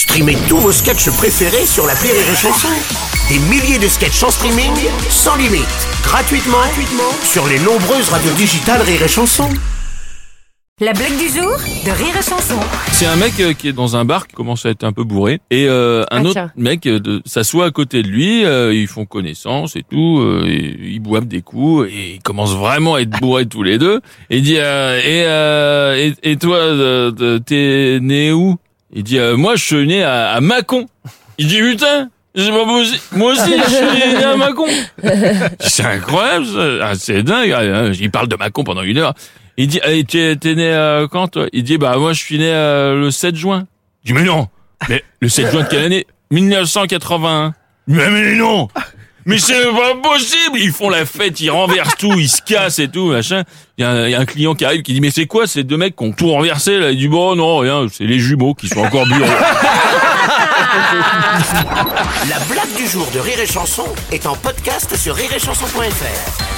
Streamez tous vos sketchs préférés sur la Rire et Chanson. Des milliers de sketchs en streaming, sans limite, gratuitement, gratuitement sur les nombreuses radios digitales Rire et Chanson. La blague du jour de Rire et Chanson. C'est un mec euh, qui est dans un bar qui commence à être un peu bourré et euh, un Ah, autre tiens. mec euh, de- s'assoit à côté de lui, euh, ils font connaissance et tout, euh, et ils boivent des coups et ils commencent vraiment à être bourrés tous les deux. Et il dit euh, et, euh, et et toi euh, t'es né où? Il dit euh, moi je suis né à, à Mâcon. Il dit putain pas possible. Moi aussi, je suis né à Mâcon. C'est incroyable, ça. Ah, c'est dingue. hein. Il parle de Mâcon pendant une heure. Il dit, Eh, t'es t'es né euh, quand toi? Il dit, bah moi je suis né euh, le 7 juin. Je dis, mais non Mais le 7 juin de quelle année? 1981. Mais, mais non mais c'est pas possible Ils font la fête, ils renversent tout, ils se cassent et tout, machin. Il y, a un- y a un client qui arrive qui dit, mais c'est quoi ces deux mecs qui ont tout renversé là? Il dit, bon non, rien, c'est les jumeaux qui sont encore bureaux. La blague du jour de Rire et Chanson est en podcast sur rireetchanson.fr.